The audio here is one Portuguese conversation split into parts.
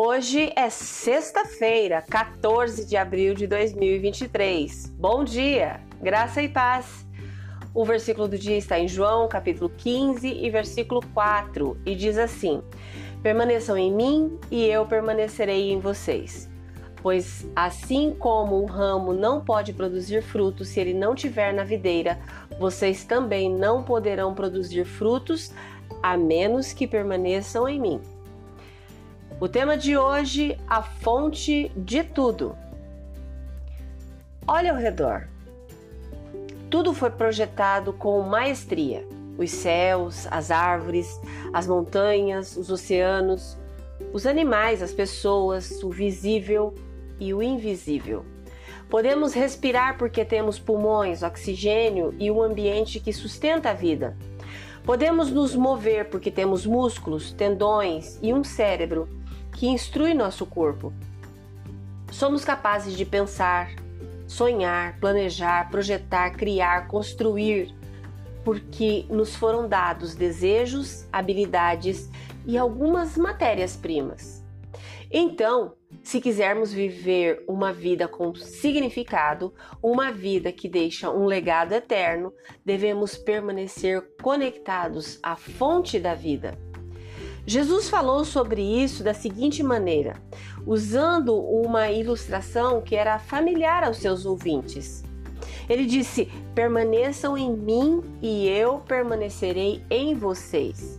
Hoje é sexta-feira, 14 de abril de 2023. Bom dia, graça e paz. O versículo do dia está em João, capítulo 15 e versículo 4, e diz assim: Permaneçam em mim e eu permanecerei em vocês. Pois assim como um ramo não pode produzir frutos se ele não tiver na videira, vocês também não poderão produzir frutos a menos que permaneçam em mim. O tema de hoje, a fonte de tudo. Olha ao redor. Tudo foi projetado com maestria: os céus, as árvores, as montanhas, os oceanos, os animais, as pessoas, o visível e o invisível. Podemos respirar porque temos pulmões, oxigênio e um ambiente que sustenta a vida. Podemos nos mover porque temos músculos, tendões e um cérebro que instrui nosso corpo. Somos capazes de pensar, sonhar, planejar, projetar, criar, construir, porque nos foram dados desejos, habilidades e algumas matérias-primas. Então, se quisermos viver uma vida com significado, uma vida que deixa um legado eterno, devemos permanecer conectados à fonte da vida. Jesus falou sobre isso da seguinte maneira, usando uma ilustração que era familiar aos seus ouvintes. Ele disse: Permaneçam em mim e eu permanecerei em vocês.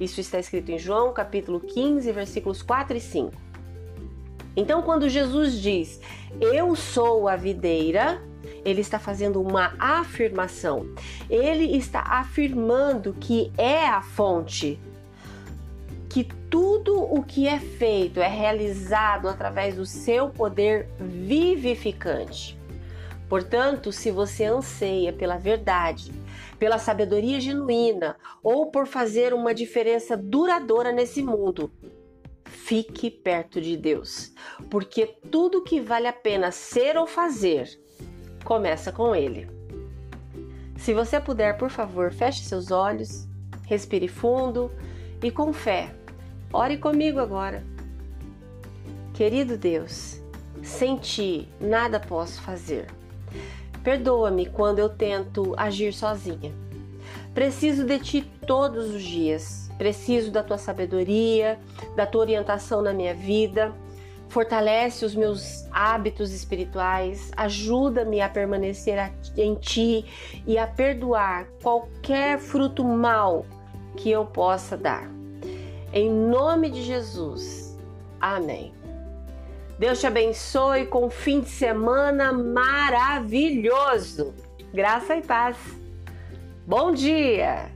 Isso está escrito em João capítulo 15, versículos 4 e 5. Então, quando Jesus diz, Eu sou a videira, ele está fazendo uma afirmação. Ele está afirmando que é a fonte que tudo o que é feito é realizado através do seu poder vivificante. Portanto, se você anseia pela verdade, pela sabedoria genuína ou por fazer uma diferença duradoura nesse mundo, fique perto de Deus, porque tudo que vale a pena ser ou fazer começa com Ele. Se você puder, por favor, feche seus olhos, respire fundo e com fé Ore comigo agora. Querido Deus, sem ti nada posso fazer. Perdoa-me quando eu tento agir sozinha. Preciso de ti todos os dias. Preciso da tua sabedoria, da tua orientação na minha vida. Fortalece os meus hábitos espirituais, ajuda-me a permanecer em ti e a perdoar qualquer fruto mal que eu possa dar. Em nome de Jesus. Amém. Deus te abençoe com um fim de semana maravilhoso. Graça e paz. Bom dia!